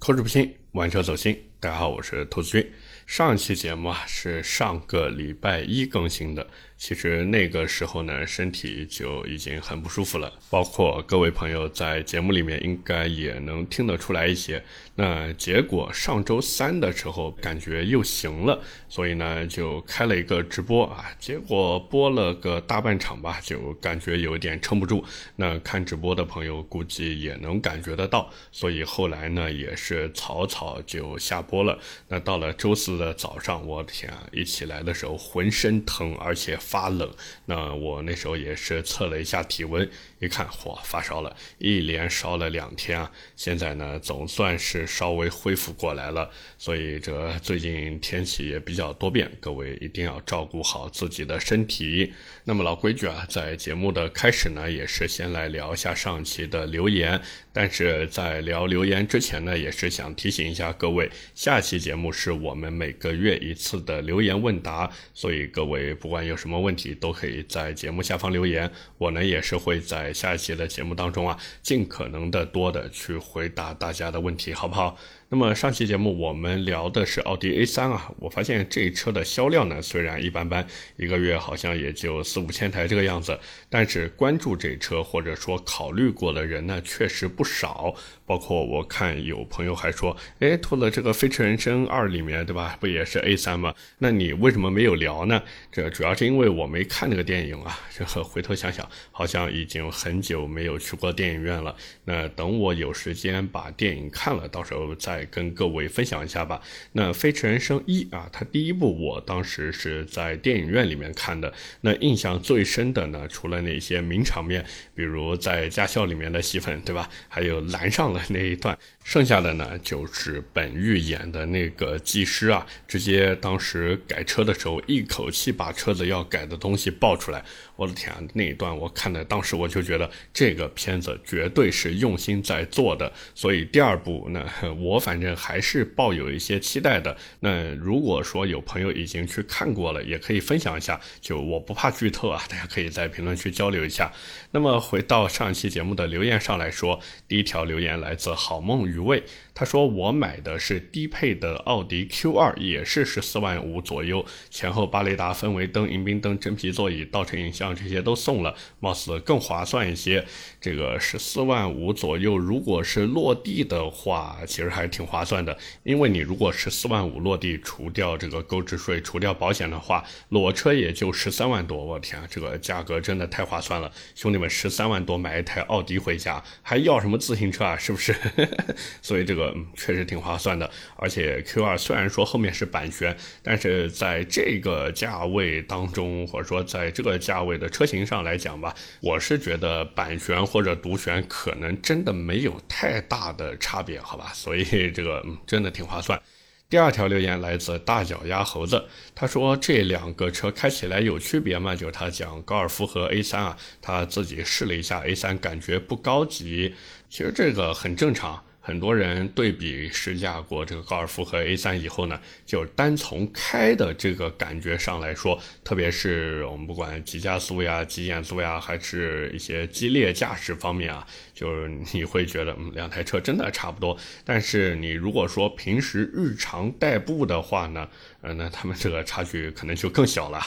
口齿不清，玩车走心。大家好，我是兔子君。上期节目啊是上个礼拜一更新的。其实那个时候呢，身体就已经很不舒服了，包括各位朋友在节目里面应该也能听得出来一些。那结果上周三的时候感觉又行了，所以呢就开了一个直播啊，结果播了个大半场吧，就感觉有点撑不住。那看直播的朋友估计也能感觉得到，所以后来呢也是草草就下播了。那到了周四的早上，我天啊，一起来的时候浑身疼，而且。发冷，那我那时候也是测了一下体温，一看，嚯，发烧了，一连烧了两天啊。现在呢，总算是稍微恢复过来了。所以这最近天气也比较多变，各位一定要照顾好自己的身体。那么老规矩啊，在节目的开始呢，也是先来聊一下上期的留言。但是在聊留言之前呢，也是想提醒一下各位，下期节目是我们每个月一次的留言问答，所以各位不管有什么。问题都可以在节目下方留言，我呢也是会在下一期的节目当中啊，尽可能的多的去回答大家的问题，好不好？那么上期节目我们聊的是奥迪 A3 啊，我发现这车的销量呢虽然一般般，一个月好像也就四五千台这个样子，但是关注这车或者说考虑过的人呢确实不少，包括我看有朋友还说，哎，除了这个《飞驰人生二》里面对吧，不也是 A3 吗？那你为什么没有聊呢？这主要是因为我没看那个电影啊，这回头想想，好像已经很久没有去过电影院了。那等我有时间把电影看了，到时候再。跟各位分享一下吧。那《飞驰人生一》啊，它第一部我当时是在电影院里面看的。那印象最深的呢，除了那些名场面，比如在驾校里面的戏份，对吧？还有拦上了那一段。剩下的呢，就是本玉演的那个技师啊，直接当时改车的时候，一口气把车子要改的东西爆出来。我的天啊，那一段我看的，当时我就觉得这个片子绝对是用心在做的。所以第二部呢，我反正还是抱有一些期待的。那如果说有朋友已经去看过了，也可以分享一下，就我不怕剧透啊，大家可以在评论区交流一下。那么回到上一期节目的留言上来说，第一条留言来自好梦。余味，他说我买的是低配的奥迪 Q2，也是十四万五左右，前后八雷达、氛围灯、迎宾灯、真皮座椅、倒车影像这些都送了，貌似更划算一些。这个十四万五左右，如果是落地的话，其实还挺划算的，因为你如果十四万五落地，除掉这个购置税、除掉保险的话，裸车也就十三万多。我天，这个价格真的太划算了，兄弟们，十三万多买一台奥迪回家，还要什么自行车啊？是不是？所以这个嗯确实挺划算的，而且 Q2 虽然说后面是版权，但是在这个价位当中，或者说在这个价位的车型上来讲吧，我是觉得版权或者独权可能真的没有太大的差别，好吧？所以这个真的挺划算。第二条留言来自大脚丫猴子，他说这两个车开起来有区别吗？就是他讲高尔夫和 A3 啊，他自己试了一下 A3，感觉不高级。其实这个很正常。很多人对比试驾过这个高尔夫和 A3 以后呢，就单从开的这个感觉上来说，特别是我们不管急加速呀、急减速呀，还是一些激烈驾驶方面啊，就是你会觉得嗯，两台车真的差不多。但是你如果说平时日常代步的话呢？呃，那他们这个差距可能就更小了，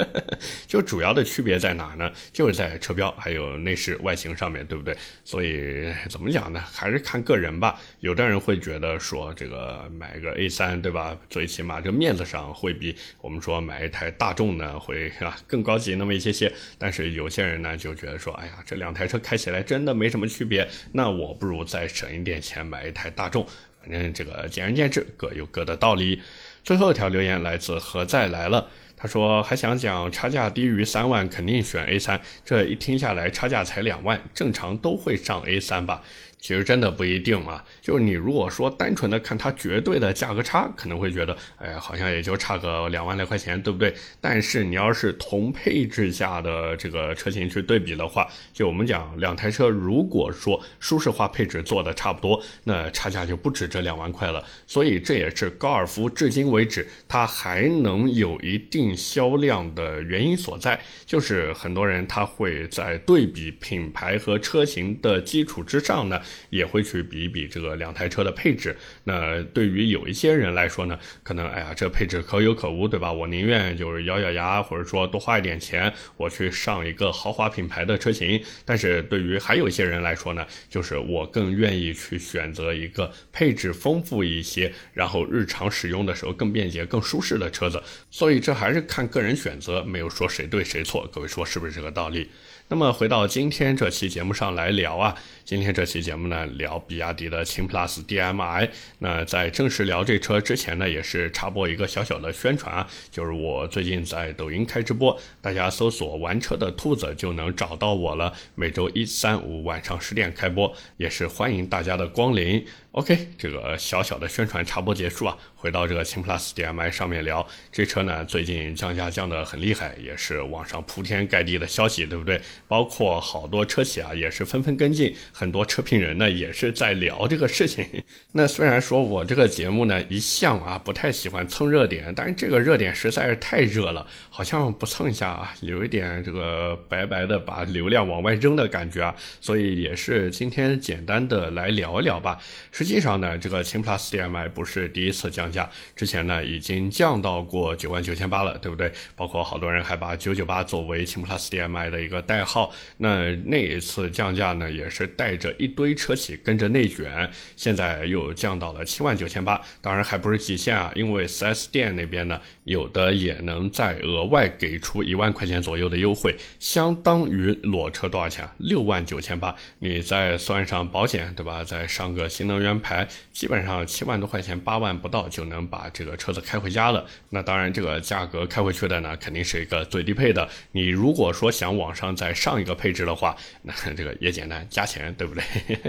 就主要的区别在哪呢？就是在车标还有内饰外形上面对不对？所以怎么讲呢？还是看个人吧。有的人会觉得说，这个买个 A 三对吧？最起码这面子上会比我们说买一台大众呢会啊更高级那么一些些。但是有些人呢就觉得说，哎呀，这两台车开起来真的没什么区别，那我不如再省一点钱买一台大众。反正这个见仁见智，各有各的道理。最后一条留言来自何在来了，他说还想讲差价低于三万肯定选 A 三，这一听下来差价才两万，正常都会上 A 三吧。其实真的不一定啊，就是你如果说单纯的看它绝对的价格差，可能会觉得，哎，好像也就差个两万来块钱，对不对？但是你要是同配置下的这个车型去对比的话，就我们讲两台车，如果说舒适化配置做的差不多，那差价就不止这两万块了。所以这也是高尔夫至今为止它还能有一定销量的原因所在，就是很多人他会在对比品牌和车型的基础之上呢。也会去比一比这个两台车的配置。那对于有一些人来说呢，可能哎呀，这配置可有可无，对吧？我宁愿就是咬咬牙，或者说多花一点钱，我去上一个豪华品牌的车型。但是对于还有一些人来说呢，就是我更愿意去选择一个配置丰富一些，然后日常使用的时候更便捷、更舒适的车子。所以这还是看个人选择，没有说谁对谁错。各位说是不是这个道理？那么回到今天这期节目上来聊啊，今天这期节目呢聊比亚迪的秦 PLUS DM-i。那在正式聊这车之前呢，也是插播一个小小的宣传啊，就是我最近在抖音开直播，大家搜索“玩车的兔子”就能找到我了。每周一、三、五晚上十点开播，也是欢迎大家的光临。OK，这个小小的宣传插播结束啊，回到这个秦 PLUS DM-i 上面聊，这车呢最近降价降得很厉害，也是网上铺天盖地的消息，对不对？包括好多车企啊也是纷纷跟进，很多车评人呢也是在聊这个事情。那虽然说我这个节目呢一向啊不太喜欢蹭热点，但是这个热点实在是太热了，好像不蹭一下啊，有一点这个白白的把流量往外扔的感觉啊，所以也是今天简单的来聊一聊吧。实际上呢，这个秦 PLUS DM-i 不是第一次降价，之前呢已经降到过九万九千八了，对不对？包括好多人还把九九八作为秦 PLUS DM-i 的一个代号。那那一次降价呢，也是带着一堆车企跟着内卷，现在又降到了七万九千八，当然还不是极限啊，因为 4S 店那边呢，有的也能再额外外给出一万块钱左右的优惠，相当于裸车多少钱？六万九千八，你再算上保险，对吧？再上个新能源。牌基本上七万多块钱，八万不到就能把这个车子开回家了。那当然，这个价格开回去的呢，肯定是一个最低配的。你如果说想往上再上一个配置的话，那这个也简单，加钱，对不对？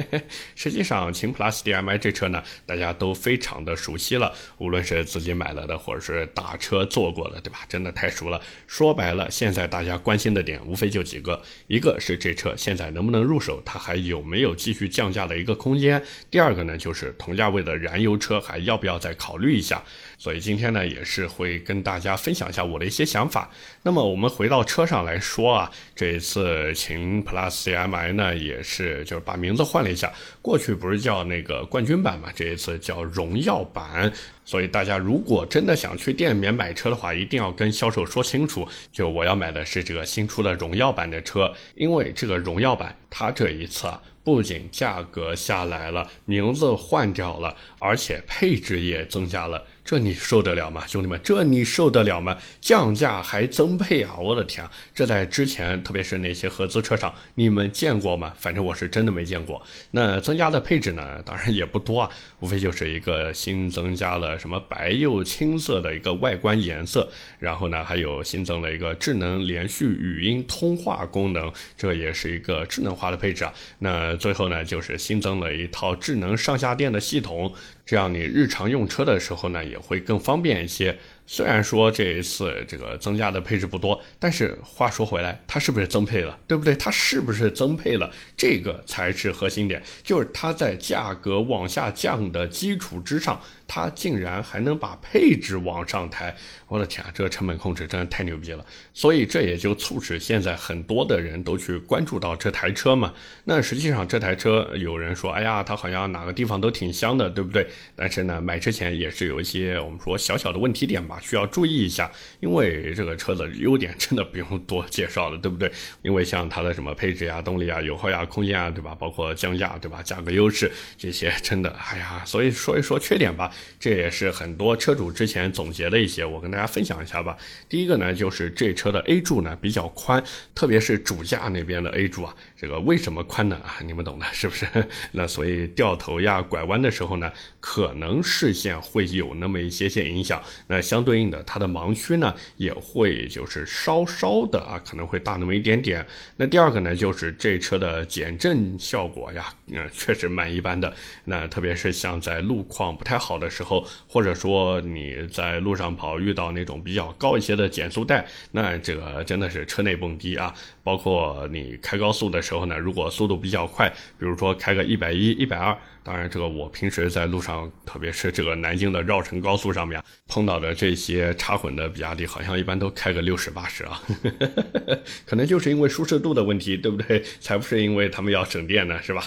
实际上，秦 PLUS DM-i 这车呢，大家都非常的熟悉了，无论是自己买了的，或者是打车坐过的，对吧？真的太熟了。说白了，现在大家关心的点无非就几个：一个是这车现在能不能入手，它还有没有继续降价的一个空间；第二个呢？就是同价位的燃油车还要不要再考虑一下？所以今天呢，也是会跟大家分享一下我的一些想法。那么我们回到车上来说啊，这一次秦 Plus DM-i 呢，也是就是把名字换了一下，过去不是叫那个冠军版嘛，这一次叫荣耀版。所以大家如果真的想去店里面买车的话，一定要跟销售说清楚，就我要买的是这个新出的荣耀版的车，因为这个荣耀版它这一次啊，不仅价格下来了，名字换掉了，而且配置也增加了。这你受得了吗，兄弟们？这你受得了吗？降价还增配啊！我的天，这在之前，特别是那些合资车厂，你们见过吗？反正我是真的没见过。那增加的配置呢？当然也不多啊，无非就是一个新增加了什么白釉青色的一个外观颜色，然后呢，还有新增了一个智能连续语音通话功能，这也是一个智能化的配置啊。那最后呢，就是新增了一套智能上下电的系统。这样你日常用车的时候呢，也会更方便一些。虽然说这一次这个增加的配置不多，但是话说回来，它是不是增配了，对不对？它是不是增配了？这个才是核心点，就是它在价格往下降的基础之上，它竟然还能把配置往上抬。我的天啊，这个成本控制真的太牛逼了！所以这也就促使现在很多的人都去关注到这台车嘛。那实际上这台车有人说，哎呀，它好像哪个地方都挺香的，对不对？但是呢，买之前也是有一些我们说小小的问题点吧。需要注意一下，因为这个车的优点真的不用多介绍了，对不对？因为像它的什么配置呀、动力啊、油耗呀、空间啊，对吧？包括降价，对吧？价格优势这些，真的，哎呀，所以说一说缺点吧，这也是很多车主之前总结的一些，我跟大家分享一下吧。第一个呢，就是这车的 A 柱呢比较宽，特别是主驾那边的 A 柱啊，这个为什么宽呢？啊，你们懂的，是不是？那所以掉头呀、拐弯的时候呢，可能视线会有那么一些些影响。那相对应的，它的盲区呢也会就是稍稍的啊，可能会大那么一点点。那第二个呢，就是这车的减震效果呀，嗯，确实蛮一般的。那特别是像在路况不太好的时候，或者说你在路上跑遇到那种比较高一些的减速带，那这个真的是车内蹦迪啊。包括你开高速的时候呢，如果速度比较快，比如说开个一百一、一百二。当然，这个我平时在路上，特别是这个南京的绕城高速上面碰到的这些插混的比亚迪，好像一般都开个六十八十啊，可能就是因为舒适度的问题，对不对？才不是因为他们要省电呢，是吧？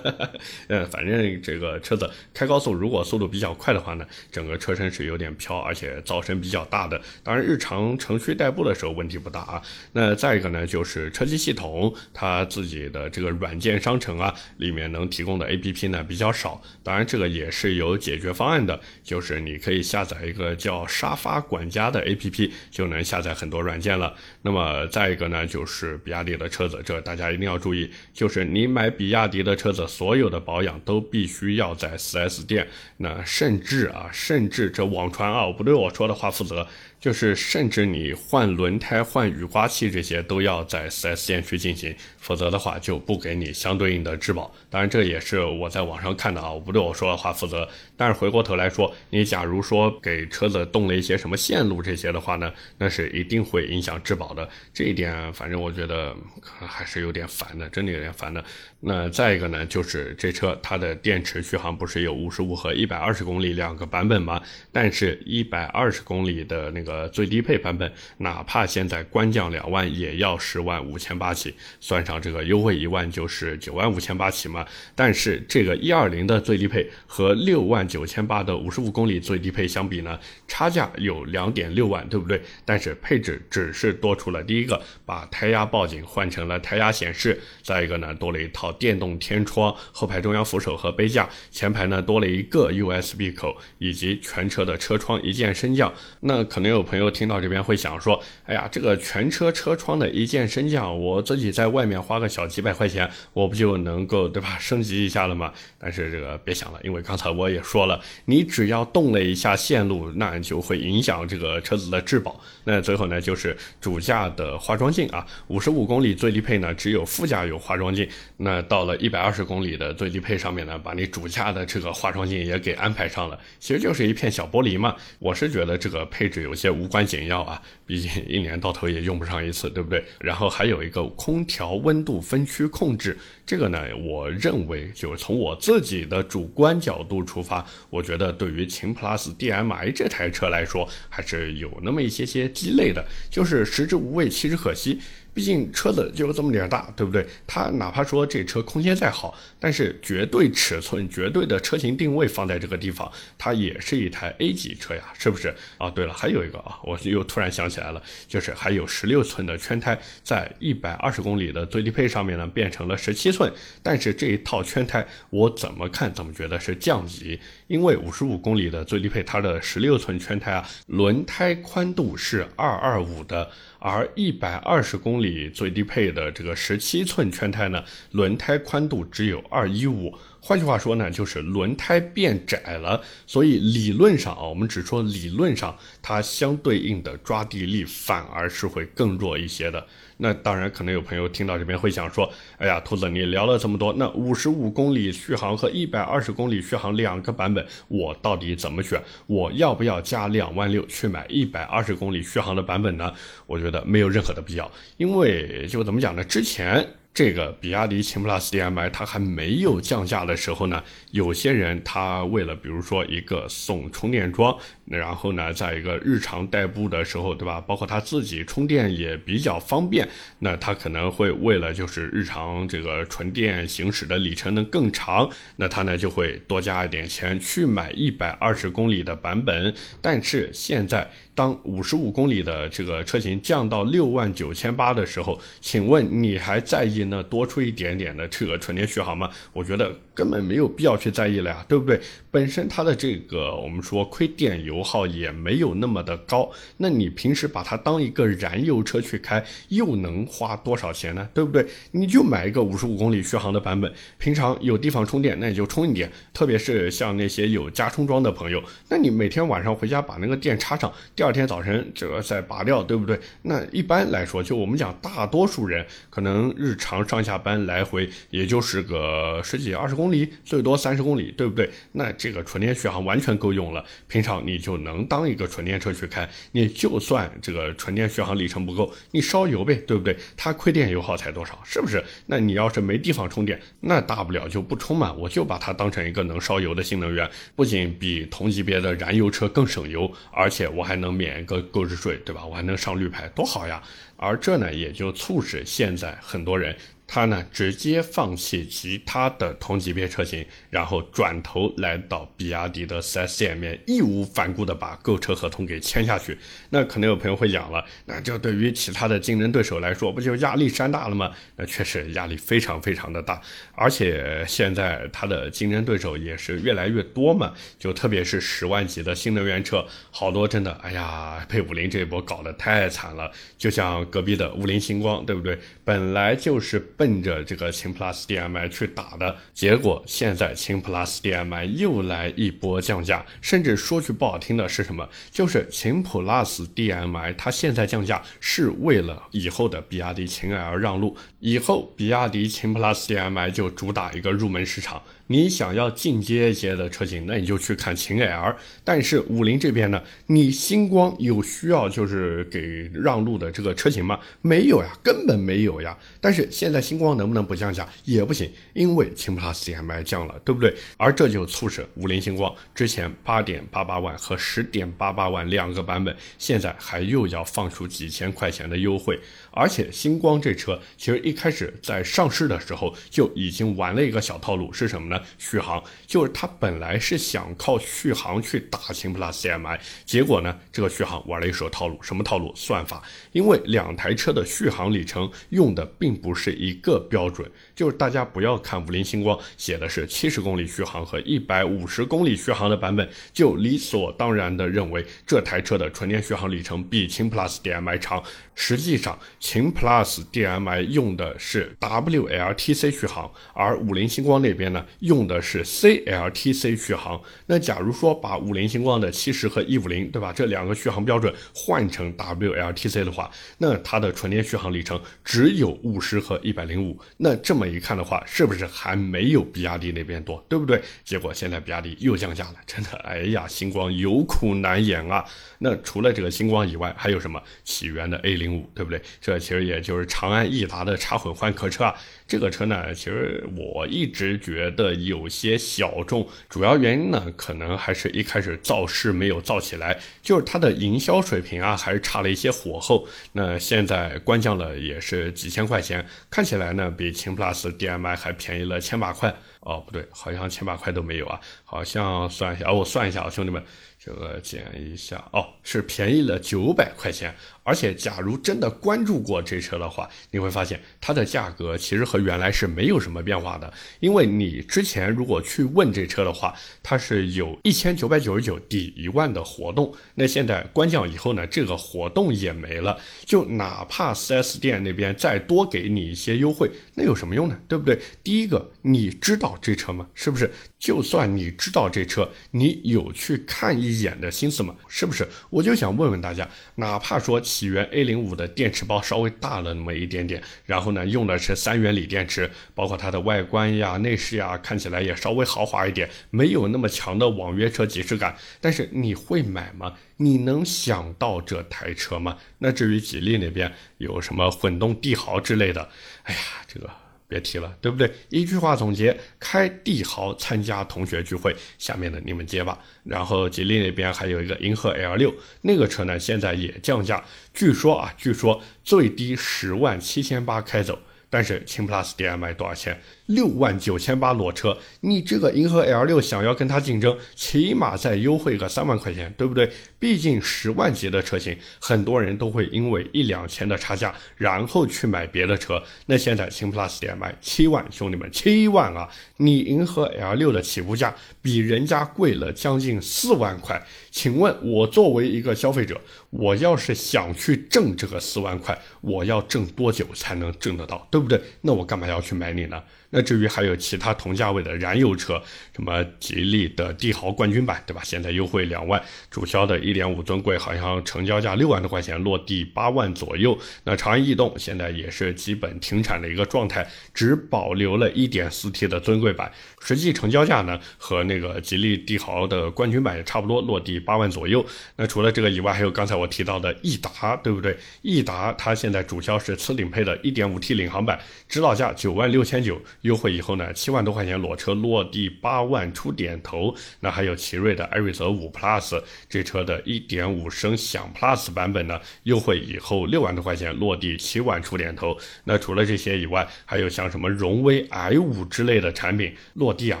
嗯，反正这个车子开高速，如果速度比较快的话呢，整个车身是有点飘，而且噪声比较大的。当然，日常城区代步的时候问题不大啊。那再一个呢，就是车机系统它自己的这个软件商城啊，里面能提供的 APP 呢比较少。当然，这个也是有解决方案的，就是你可以下载一个叫沙发管家的 APP，就能下载很多软件了。那么再一个呢，就是比亚迪的车子，这大家一定要注意，就是你买比亚迪的车子，所有的保养都必须要在 4S 店。那甚至啊，甚至这网传啊，不对我说的话负责。就是甚至你换轮胎、换雨刮器这些都要在 4S 店去进行，否则的话就不给你相对应的质保。当然这也是我在网上看的啊，我不对我说的话负责。但是回过头来说，你假如说给车子动了一些什么线路这些的话呢，那是一定会影响质保的。这一点反正我觉得还是有点烦的，真的有点烦的。那再一个呢，就是这车它的电池续航不是有五十五和一百二十公里两个版本吗？但是一百二十公里的那个。最低配版本，哪怕现在官降两万，也要十万五千八起，算上这个优惠一万，就是九万五千八起嘛。但是这个一二零的最低配和六万九千八的五十五公里最低配相比呢，差价有两点六万，对不对？但是配置只是多出了第一个，把胎压报警换成了胎压显示，再一个呢，多了一套电动天窗、后排中央扶手和杯架，前排呢多了一个 USB 口，以及全车的车窗一键升降。那可能有。朋友听到这边会想说：“哎呀，这个全车车窗的一键升降，我自己在外面花个小几百块钱，我不就能够对吧？升级一下了吗？”但是这个别想了，因为刚才我也说说了，你只要动了一下线路，那就会影响这个车子的质保。那最后呢，就是主驾的化妆镜啊，五十五公里最低配呢，只有副驾有化妆镜。那到了一百二十公里的最低配上面呢，把你主驾的这个化妆镜也给安排上了，其实就是一片小玻璃嘛。我是觉得这个配置有些。无关紧要啊，毕竟一年到头也用不上一次，对不对？然后还有一个空调温度分区控制，这个呢，我认为就是从我自己的主观角度出发，我觉得对于秦 PLUS DM-i 这台车来说，还是有那么一些些鸡肋的，就是食之无味，弃之可惜。毕竟车子就这么点大，对不对？它哪怕说这车空间再好，但是绝对尺寸、绝对的车型定位放在这个地方，它也是一台 A 级车呀，是不是？啊，对了，还有一个啊，我又突然想起来了，就是还有十六寸的圈胎，在一百二十公里的最低配上面呢，变成了十七寸，但是这一套圈胎我怎么看怎么觉得是降级，因为五十五公里的最低配它的十六寸圈胎啊，轮胎宽度是二二五的。而一百二十公里最低配的这个十七寸圈胎呢，轮胎宽度只有二一五。换句话说呢，就是轮胎变窄了，所以理论上啊，我们只说理论上，它相对应的抓地力反而是会更弱一些的。那当然，可能有朋友听到这边会想说，哎呀，兔子你聊了这么多，那五十五公里续航和一百二十公里续航两个版本，我到底怎么选？我要不要加两万六去买一百二十公里续航的版本呢？我觉得没有任何的必要，因为就怎么讲呢？之前。这个比亚迪秦 PLUS DM-i 它还没有降价的时候呢，有些人他为了比如说一个送充电桩，然后呢，在一个日常代步的时候，对吧？包括他自己充电也比较方便，那他可能会为了就是日常这个纯电行驶的里程能更长，那他呢就会多加一点钱去买一百二十公里的版本。但是现在。当五十五公里的这个车型降到六万九千八的时候，请问你还在意那多出一点点的这个纯电续航吗？我觉得根本没有必要去在意了呀，对不对？本身它的这个我们说亏电油耗也没有那么的高，那你平时把它当一个燃油车去开，又能花多少钱呢？对不对？你就买一个五十五公里续航的版本，平常有地方充电，那你就充一点。特别是像那些有加充桩的朋友，那你每天晚上回家把那个电插上，第二。第二天早晨这个再拔掉，对不对？那一般来说，就我们讲，大多数人可能日常上下班来回也就是个十几二十公里，最多三十公里，对不对？那这个纯电续航完全够用了，平常你就能当一个纯电车去开。你就算这个纯电续航里程不够，你烧油呗，对不对？它亏电油耗才多少，是不是？那你要是没地方充电，那大不了就不充嘛，我就把它当成一个能烧油的新能源，不仅比同级别的燃油车更省油，而且我还能免个购置税，对吧？我还能上绿牌，多好呀！而这呢，也就促使现在很多人。他呢，直接放弃其他的同级别车型，然后转头来到比亚迪的 4S 店面，义无反顾的把购车合同给签下去。那可能有朋友会讲了，那这对于其他的竞争对手来说，不就压力山大了吗？那确实压力非常非常的大，而且现在它的竞争对手也是越来越多嘛，就特别是十万级的新能源车，好多真的，哎呀，被五菱这一波搞得太惨了。就像隔壁的五菱星光，对不对？本来就是。奔着这个秦 PLUS DM-i 去打的结果，现在秦 PLUS DM-i 又来一波降价，甚至说句不好听的是什么？就是秦 PLUS DM-i 它现在降价是为了以后的比亚迪秦 L 让路，以后比亚迪秦 PLUS DM-i 就主打一个入门市场。你想要进阶一些的车型，那你就去看秦 L。但是五菱这边呢，你星光有需要就是给让路的这个车型吗？没有呀，根本没有呀。但是现在星光能不能不降价也不行，因为秦 PLUS DM-i 降了，对不对？而这就促使五菱星光之前八点八八万和十点八八万两个版本，现在还又要放出几千块钱的优惠。而且星光这车其实一开始在上市的时候就已经玩了一个小套路，是什么呢？续航，就是它本来是想靠续航去打秦 PLUS DM-i，结果呢，这个续航玩了一手套路，什么套路？算法，因为两台车的续航里程用的并不是一个标准。就是大家不要看五菱星光写的是七十公里续航和一百五十公里续航的版本，就理所当然的认为这台车的纯电续航里程比秦 PLUS DM-i 长。实际上，秦 PLUS DM-i 用的是 WLTC 续航，而五菱星光那边呢用的是 CLTC 续航。那假如说把五菱星光的七十和一五零，对吧？这两个续航标准换成 WLTC 的话，那它的纯电续航里程只有五十和一百零五。那这么一看的话，是不是还没有比亚迪那边多，对不对？结果现在比亚迪又降价了，真的，哎呀，星光有苦难言啊。那除了这个星光以外，还有什么？起源的 A 零五，对不对？这其实也就是长安逸达的插混换壳车啊。这个车呢，其实我一直觉得有些小众，主要原因呢，可能还是一开始造势没有造起来，就是它的营销水平啊，还是差了一些火候。那现在官降了也是几千块钱，看起来呢，比秦 PLUS DM-i 还便宜了千把块。哦，不对，好像千把块都没有啊，好像算一下，我算一下啊，兄弟们。这个减一下哦，是便宜了九百块钱。而且，假如真的关注过这车的话，你会发现它的价格其实和原来是没有什么变化的。因为你之前如果去问这车的话，它是有一千九百九十九抵一万的活动。那现在关掉以后呢，这个活动也没了。就哪怕 4S 店那边再多给你一些优惠，那有什么用呢？对不对？第一个，你知道这车吗？是不是？就算你知道这车，你有去看一眼的心思吗？是不是？我就想问问大家，哪怕说起源 A 零五的电池包稍微大了那么一点点，然后呢用的是三元锂电池，包括它的外观呀、内饰呀，看起来也稍微豪华一点，没有那么强的网约车即视感，但是你会买吗？你能想到这台车吗？那至于吉利那边有什么混动帝豪之类的，哎呀，这个。别提了，对不对？一句话总结：开帝豪参加同学聚会，下面的你们接吧。然后吉利那边还有一个银河 L 六，那个车呢现在也降价，据说啊，据说最低十万七千八开走。但是秦 PLUS DM-i 多少钱？六万九千八裸车，你这个银河 L 六想要跟它竞争，起码再优惠个三万块钱，对不对？毕竟十万级的车型，很多人都会因为一两千的差价，然后去买别的车。那现在秦 PLUS DM-i 七万，兄弟们，七万啊！你银河 L 六的起步价比人家贵了将近四万块。请问，我作为一个消费者，我要是想去挣这个四万块，我要挣多久才能挣得到？对不对？那我干嘛要去买你呢？那至于还有其他同价位的燃油车，什么吉利的帝豪冠军版，对吧？现在优惠两万，主销的1.5尊贵好像成交价六万多块钱，落地八万左右。那长安逸动现在也是基本停产的一个状态，只保留了一点四 T 的尊贵版，实际成交价呢和那个吉利帝豪的冠军版也差不多，落地八万左右。那除了这个以外，还有刚才我提到的逸达，对不对？逸达它现在主销是次顶配的 1.5T 领航版，指导价九万六千九，优惠以后呢七万多块钱裸车落地八万出点头。那还有奇瑞的艾瑞泽五 Plus，这车的1.5升享 Plus 版本呢，优惠以后六万多块钱落地七万出点头。那除了这些以外，还有像什么荣威 i5 之类的产品落地啊，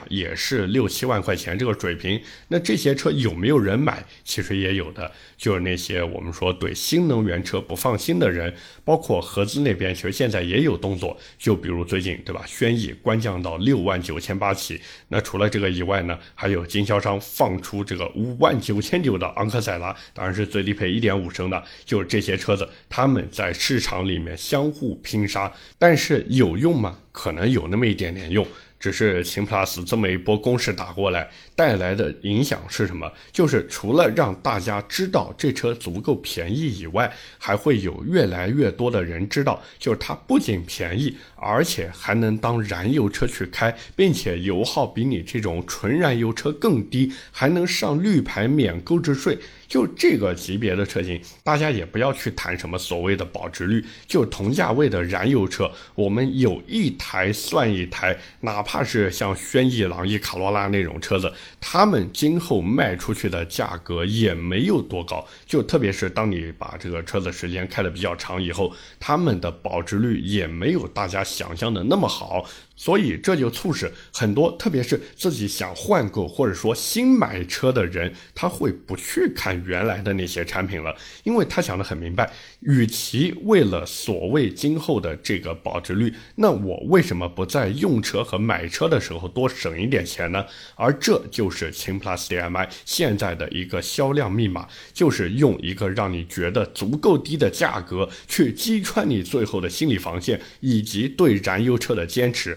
也是六七万块钱这个水平。那这些车有没有人买？其实也有的，就是那些我们说对新能源车不放心的人，包括合资那边，其实现在也有动作。就比如最近对吧，轩逸官降到六万九千八起。那除了这个以外呢，还有经销商放出这个五万九千九的昂克赛拉，当然是最低配一点五升的。就是这些车子，他们在市场里面相互拼杀，但是有用吗？可能有那么一点点用。只是秦 PLUS 这么一波攻势打过来，带来的影响是什么？就是除了让大家知道这车足够便宜以外，还会有越来越多的人知道，就是它不仅便宜，而且还能当燃油车去开，并且油耗比你这种纯燃油车更低，还能上绿牌免购置税。就这个级别的车型，大家也不要去谈什么所谓的保值率，就同价位的燃油车，我们有一台算一台，哪怕是像轩逸、朗逸、卡罗拉那种车子，他们今后卖出去的价格也没有多高。就特别是当你把这个车子时间开的比较长以后，他们的保值率也没有大家想象的那么好。所以这就促使很多，特别是自己想换购或者说新买车的人，他会不去看原来的那些产品了，因为他想得很明白，与其为了所谓今后的这个保值率，那我为什么不在用车和买车的时候多省一点钱呢？而这就是秦 PLUS DM-i 现在的一个销量密码，就是用一个让你觉得足够低的价格去击穿你最后的心理防线，以及对燃油车的坚持。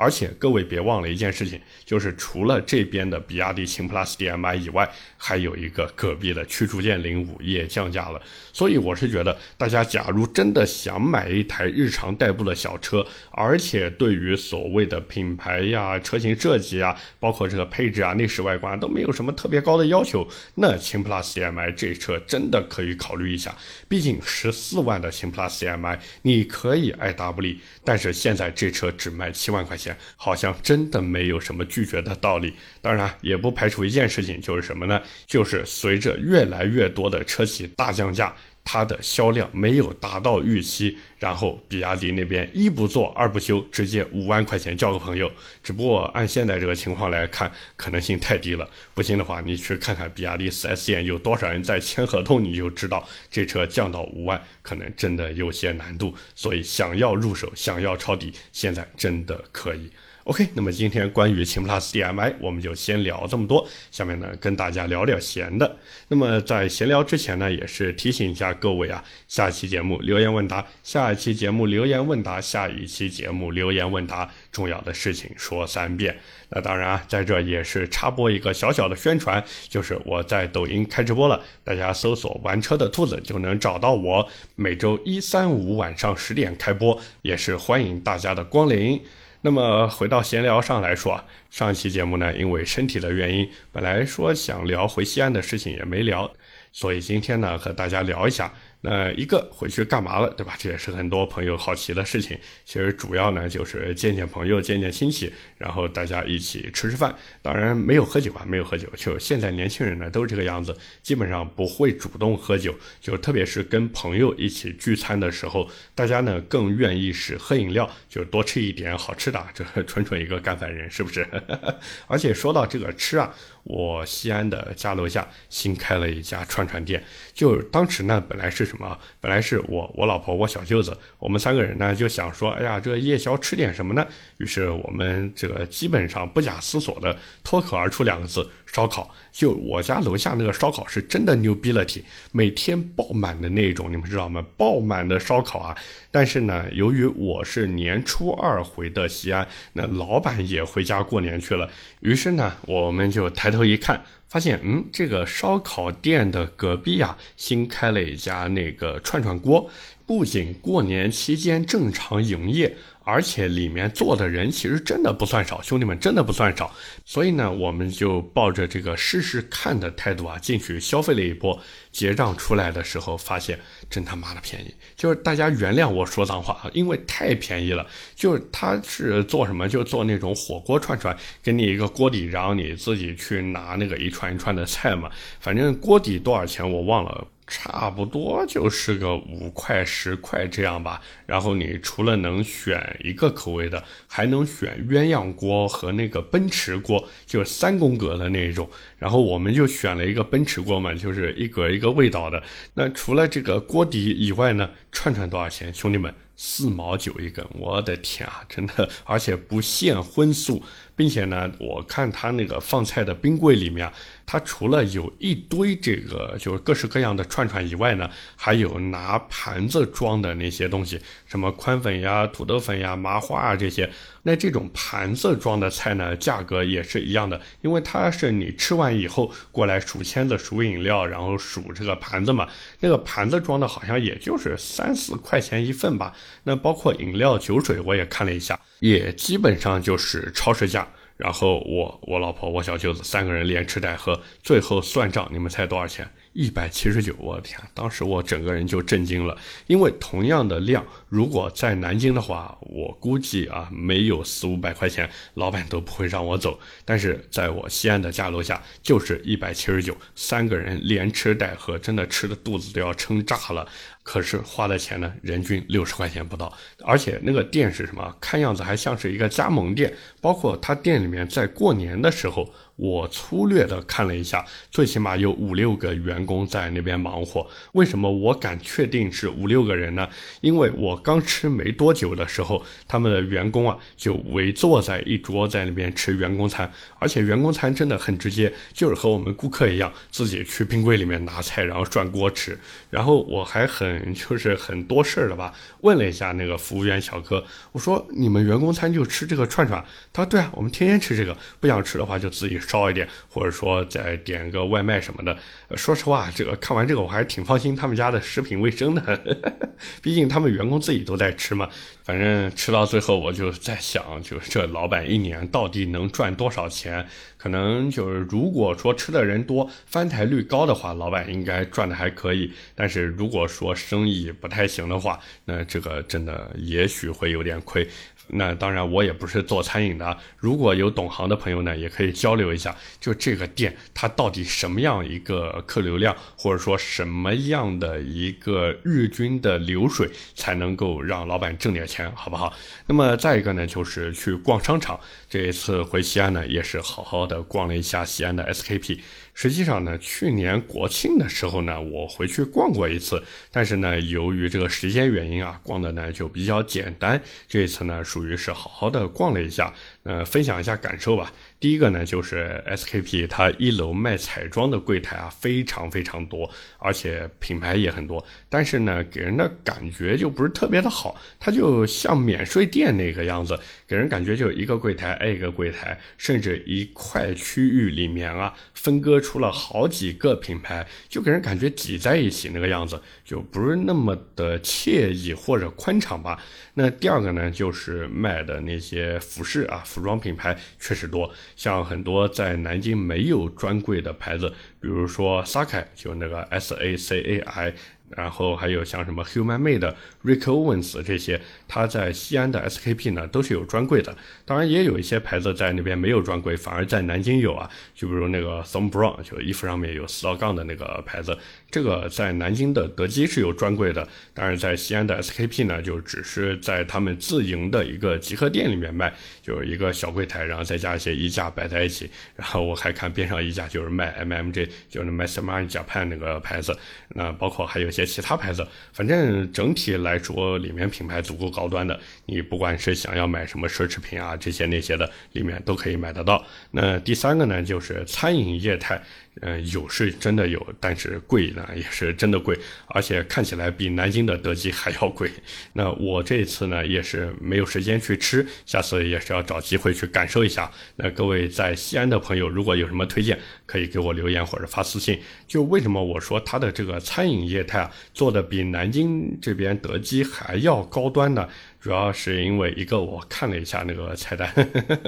而且各位别忘了一件事情，就是除了这边的比亚迪秦 PLUS DM-i 以外，还有一个隔壁的驱逐舰零五也降价了。所以我是觉得，大家假如真的想买一台日常代步的小车，而且对于所谓的品牌呀、车型设计啊，包括这个配置啊、内饰外观都没有什么特别高的要求，那秦 PLUS DM-i 这车真的可以考虑一下。毕竟十四万的秦 PLUS DM-i 你可以爱答不理，但是现在这车只卖七万块钱。好像真的没有什么拒绝的道理。当然，也不排除一件事情，就是什么呢？就是随着越来越多的车企大降价。它的销量没有达到预期，然后比亚迪那边一不做二不休，直接五万块钱交个朋友。只不过按现在这个情况来看，可能性太低了。不信的话，你去看看比亚迪 4S 店有多少人在签合同，你就知道这车降到五万，可能真的有些难度。所以想要入手，想要抄底，现在真的可以。OK，那么今天关于秦 PLUS DM-i，我们就先聊这么多。下面呢，跟大家聊聊闲的。那么在闲聊之前呢，也是提醒一下各位啊，下期节目留言问答，下一期节目留言问答，下一期节目留言问答，重要的事情说三遍。那当然啊，在这也是插播一个小小的宣传，就是我在抖音开直播了，大家搜索“玩车的兔子”就能找到我。每周一、三、五晚上十点开播，也是欢迎大家的光临。那么回到闲聊上来说，上期节目呢，因为身体的原因，本来说想聊回西安的事情也没聊，所以今天呢，和大家聊一下。那一个回去干嘛了，对吧？这也是很多朋友好奇的事情。其实主要呢就是见见朋友、见见亲戚，然后大家一起吃吃饭。当然没有喝酒啊，没有喝酒。就现在年轻人呢都是这个样子，基本上不会主动喝酒。就特别是跟朋友一起聚餐的时候，大家呢更愿意是喝饮料，就多吃一点好吃的。这纯纯一个干饭人，是不是？而且说到这个吃啊。我西安的家楼下新开了一家串串店。就当时呢，本来是什么？本来是我、我老婆、我小舅子，我们三个人呢就想说，哎呀，这夜宵吃点什么呢？于是我们这个基本上不假思索的脱口而出两个字：烧烤。就我家楼下那个烧烤是真的牛逼了体，每天爆满的那种，你们知道吗？爆满的烧烤啊！但是呢，由于我是年初二回的西安，那老板也回家过年去了，于是呢，我们就抬头头一看，发现，嗯，这个烧烤店的隔壁啊，新开了一家那个串串锅，不仅过年期间正常营业。而且里面坐的人其实真的不算少，兄弟们真的不算少，所以呢，我们就抱着这个试试看的态度啊，进去消费了一波。结账出来的时候，发现真他妈的便宜，就是大家原谅我说脏话啊，因为太便宜了。就是他是做什么，就做那种火锅串串，给你一个锅底，然后你自己去拿那个一串一串的菜嘛，反正锅底多少钱我忘了。差不多就是个五块十块这样吧，然后你除了能选一个口味的，还能选鸳鸯锅和那个奔驰锅，就是三宫格的那种。然后我们就选了一个奔驰锅嘛，就是一格一个味道的。那除了这个锅底以外呢，串串多少钱，兄弟们？四毛九一根，我的天啊，真的，而且不限荤素，并且呢，我看他那个放菜的冰柜里面，他除了有一堆这个就是各式各样的串串以外呢，还有拿盘子装的那些东西，什么宽粉呀、土豆粉呀、麻花啊这些。那这种盘子装的菜呢，价格也是一样的，因为它是你吃完以后过来数签子、数饮料，然后数这个盘子嘛。那个盘子装的好像也就是三四块钱一份吧。那包括饮料、酒水，我也看了一下，也基本上就是超市价。然后我、我老婆、我小舅子三个人连吃带喝，最后算账，你们猜多少钱？一百七十九，我的天！当时我整个人就震惊了，因为同样的量，如果在南京的话，我估计啊，没有四五百块钱，老板都不会让我走。但是在我西安的家楼下，就是一百七十九，三个人连吃带喝，真的吃的肚子都要撑炸了。可是花的钱呢，人均六十块钱不到，而且那个店是什么？看样子还像是一个加盟店，包括他店里面在过年的时候。我粗略的看了一下，最起码有五六个员工在那边忙活。为什么我敢确定是五六个人呢？因为我刚吃没多久的时候，他们的员工啊就围坐在一桌在那边吃员工餐，而且员工餐真的很直接，就是和我们顾客一样，自己去冰柜里面拿菜，然后转锅吃。然后我还很 就是很多事儿的吧，问了一下那个服务员小哥，我说你们员工餐就吃这个串串？他说对啊，我们天天吃这个，不想吃的话就自己。烧一点，或者说再点个外卖什么的。说实话，这个看完这个我还是挺放心他们家的食品卫生的，毕竟他们员工自己都在吃嘛。反正吃到最后，我就在想，就是这老板一年到底能赚多少钱？可能就是如果说吃的人多，翻台率高的话，老板应该赚的还可以。但是如果说生意不太行的话，那这个真的也许会有点亏。那当然，我也不是做餐饮的。如果有懂行的朋友呢，也可以交流一下。就这个店，它到底什么样一个客流量，或者说什么样的一个日均的流水，才能够让老板挣点钱，好不好？那么再一个呢，就是去逛商场。这一次回西安呢，也是好好的逛了一下西安的 SKP。实际上呢，去年国庆的时候呢，我回去逛过一次，但是呢，由于这个时间原因啊，逛的呢就比较简单。这一次呢，属于是好好的逛了一下，呃，分享一下感受吧。第一个呢，就是 SKP 它一楼卖彩妆的柜台啊，非常非常多，而且品牌也很多。但是呢，给人的感觉就不是特别的好，它就像免税店那个样子，给人感觉就一个柜台挨一个柜台，甚至一块区域里面啊，分割出了好几个品牌，就给人感觉挤在一起那个样子，就不是那么的惬意或者宽敞吧。那第二个呢，就是卖的那些服饰啊，服服装品牌确实多。像很多在南京没有专柜的牌子，比如说 Sacai，就那个 S A C A I，然后还有像什么 Human Made、Rick Owens 这些，它在西安的 SKP 呢都是有专柜的。当然也有一些牌子在那边没有专柜，反而在南京有啊。就比如那个 Thom Browne，就衣服上面有四道杠的那个牌子，这个在南京的德基是有专柜的。当然在西安的 SKP 呢，就只是在他们自营的一个集合店里面卖，就是一个小柜台，然后再加一些衣架摆在一起。然后我还看边上衣架就是卖 MMJ，就是 Master Mark Japan 那个牌子。那包括还有一些其他牌子，反正整体来说，里面品牌足够高端的，你不管是想要买什么奢侈品啊，这些那些的，里面都可以买得到。那第三个呢，就是餐饮业态。嗯，有是真的有，但是贵呢也是真的贵，而且看起来比南京的德基还要贵。那我这次呢也是没有时间去吃，下次也是要找机会去感受一下。那各位在西安的朋友，如果有什么推荐，可以给我留言或者发私信。就为什么我说它的这个餐饮业态啊，做的比南京这边德基还要高端呢？主要是因为一个，我看了一下那个菜单，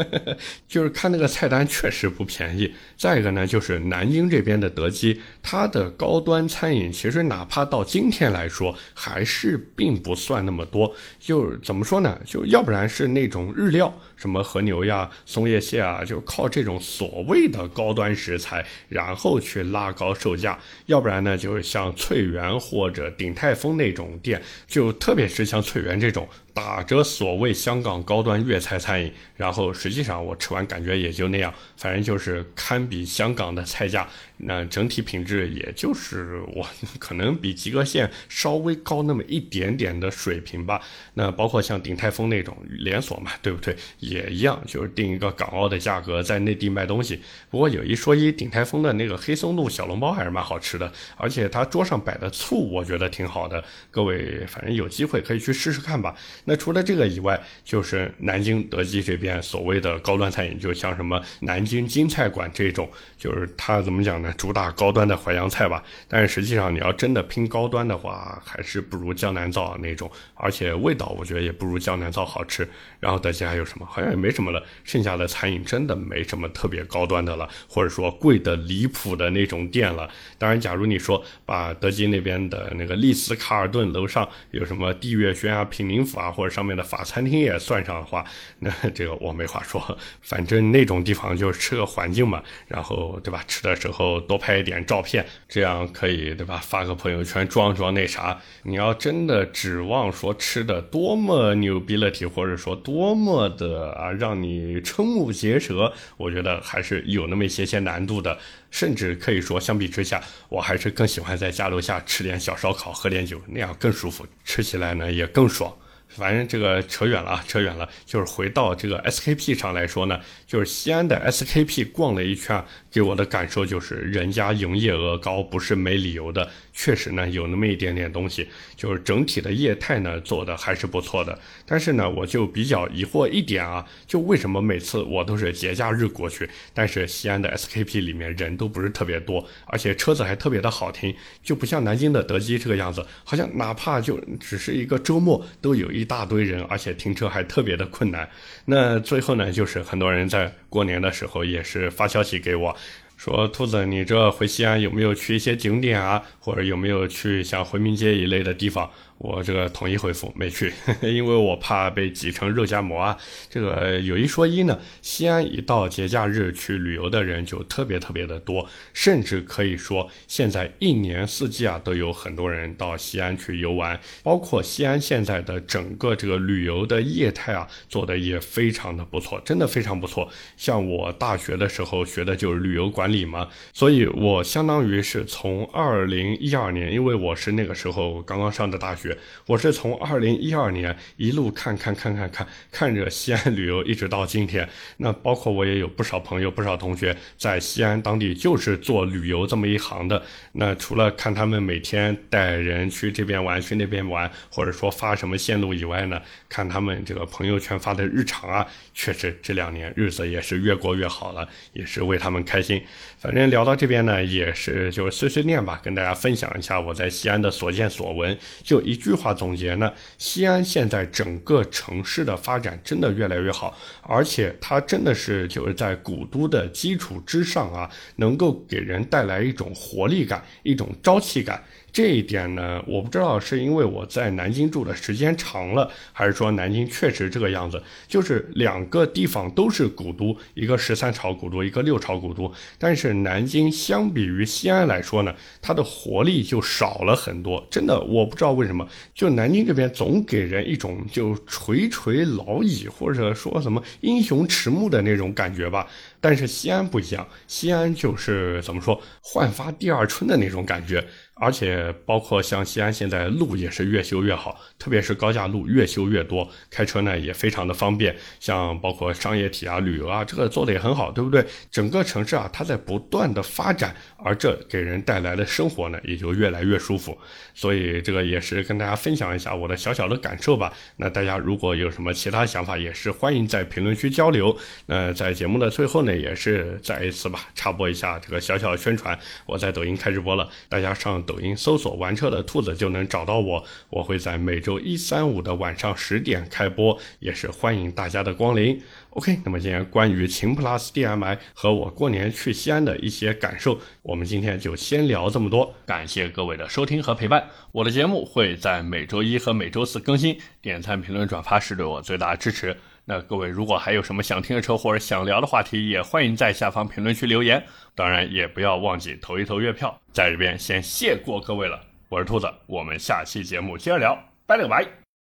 就是看那个菜单确实不便宜。再一个呢，就是南京这边的德基，它的高端餐饮其实哪怕到今天来说，还是并不算那么多。就怎么说呢？就要不然是那种日料，什么和牛呀、松叶蟹啊，就靠这种所谓的高端食材，然后去拉高售价；要不然呢，就是像翠园或者鼎泰丰那种店，就特别是像翠园这种。打着所谓香港高端粤菜餐饮，然后实际上我吃完感觉也就那样，反正就是堪比香港的菜价。那整体品质也就是我 可能比及格线稍微高那么一点点的水平吧。那包括像鼎泰丰那种连锁嘛，对不对？也一样，就是定一个港澳的价格在内地卖东西。不过有一说一，鼎泰丰的那个黑松露小笼包还是蛮好吃的，而且他桌上摆的醋我觉得挺好的。各位反正有机会可以去试试看吧。那除了这个以外，就是南京德基这边所谓的高端餐饮，就像什么南京金菜馆这种，就是他怎么讲呢？主打高端的淮扬菜吧，但是实际上你要真的拼高端的话，还是不如江南造那种，而且味道我觉得也不如江南造好吃。然后德基还有什么？好像也没什么了，剩下的餐饮真的没什么特别高端的了，或者说贵的离谱的那种店了。当然，假如你说把德基那边的那个丽思卡尔顿楼上有什么地月轩啊、品宁府啊，或者上面的法餐厅也算上的话，那这个我没话说。反正那种地方就是吃个环境嘛，然后对吧？吃的时候。多拍一点照片，这样可以对吧？发个朋友圈装装那啥。你要真的指望说吃的多么牛逼了体，或者说多么的啊让你瞠目结舌，我觉得还是有那么一些些难度的。甚至可以说，相比之下，我还是更喜欢在家楼下吃点小烧烤，喝点酒，那样更舒服，吃起来呢也更爽。反正这个扯远了啊，扯远了。就是回到这个 SKP 上来说呢，就是西安的 SKP 逛了一圈，给我的感受就是人家营业额高不是没理由的。确实呢，有那么一点点东西，就是整体的业态呢做的还是不错的。但是呢，我就比较疑惑一点啊，就为什么每次我都是节假日过去，但是西安的 SKP 里面人都不是特别多，而且车子还特别的好停，就不像南京的德基这个样子，好像哪怕就只是一个周末都有一大堆人，而且停车还特别的困难。那最后呢，就是很多人在过年的时候也是发消息给我。说兔子，你这回西安有没有去一些景点啊？或者有没有去像回民街一类的地方？我这个统一回复没去，因为我怕被挤成肉夹馍啊。这个有一说一呢，西安一到节假日去旅游的人就特别特别的多，甚至可以说现在一年四季啊都有很多人到西安去游玩。包括西安现在的整个这个旅游的业态啊，做的也非常的不错，真的非常不错。像我大学的时候学的就是旅游管理嘛，所以我相当于是从二零一二年，因为我是那个时候刚刚上的大学。我是从二零一二年一路看看看看看看着西安旅游，一直到今天。那包括我也有不少朋友、不少同学在西安当地就是做旅游这么一行的。那除了看他们每天带人去这边玩、去那边玩，或者说发什么线路以外呢，看他们这个朋友圈发的日常啊，确实这两年日子也是越过越好了，也是为他们开心。反正聊到这边呢，也是就是碎碎念吧，跟大家分享一下我在西安的所见所闻，就一。一句话总结呢，西安现在整个城市的发展真的越来越好，而且它真的是就是在古都的基础之上啊，能够给人带来一种活力感，一种朝气感。这一点呢，我不知道是因为我在南京住的时间长了，还是说南京确实这个样子，就是两个地方都是古都，一个十三朝古都，一个六朝古都，但是南京相比于西安来说呢，它的活力就少了很多。真的，我不知道为什么，就南京这边总给人一种就垂垂老矣，或者说什么英雄迟暮的那种感觉吧。但是西安不一样，西安就是怎么说，焕发第二春的那种感觉。而且包括像西安现在路也是越修越好，特别是高架路越修越多，开车呢也非常的方便。像包括商业体啊、旅游啊，这个做的也很好，对不对？整个城市啊，它在不断的发展，而这给人带来的生活呢，也就越来越舒服。所以这个也是跟大家分享一下我的小小的感受吧。那大家如果有什么其他想法，也是欢迎在评论区交流。那在节目的最后呢，也是再一次吧，插播一下这个小小的宣传，我在抖音开直播了，大家上。抖音搜索“玩车的兔子”就能找到我，我会在每周一、三、五的晚上十点开播，也是欢迎大家的光临。OK，那么今天关于秦 PLUS DM-i 和我过年去西安的一些感受，我们今天就先聊这么多。感谢各位的收听和陪伴，我的节目会在每周一和每周四更新，点赞、评论、转发是对我最大的支持。那各位如果还有什么想听的车或者想聊的话题，也欢迎在下方评论区留言。当然也不要忘记投一投月票，在这边先谢过各位了。我是兔子，我们下期节目接着聊，拜了个拜。